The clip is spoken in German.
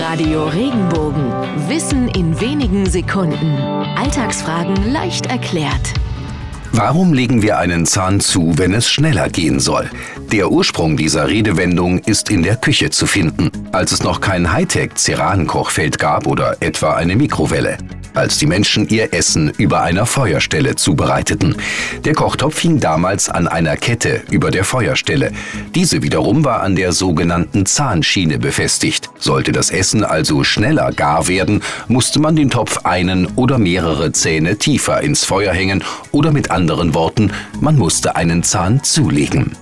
Radio Regenbogen. Wissen in wenigen Sekunden. Alltagsfragen leicht erklärt. Warum legen wir einen Zahn zu, wenn es schneller gehen soll? Der Ursprung dieser Redewendung ist in der Küche zu finden, als es noch kein Hightech-Cerankochfeld gab oder etwa eine Mikrowelle als die Menschen ihr Essen über einer Feuerstelle zubereiteten. Der Kochtopf hing damals an einer Kette über der Feuerstelle. Diese wiederum war an der sogenannten Zahnschiene befestigt. Sollte das Essen also schneller gar werden, musste man den Topf einen oder mehrere Zähne tiefer ins Feuer hängen oder mit anderen Worten, man musste einen Zahn zulegen.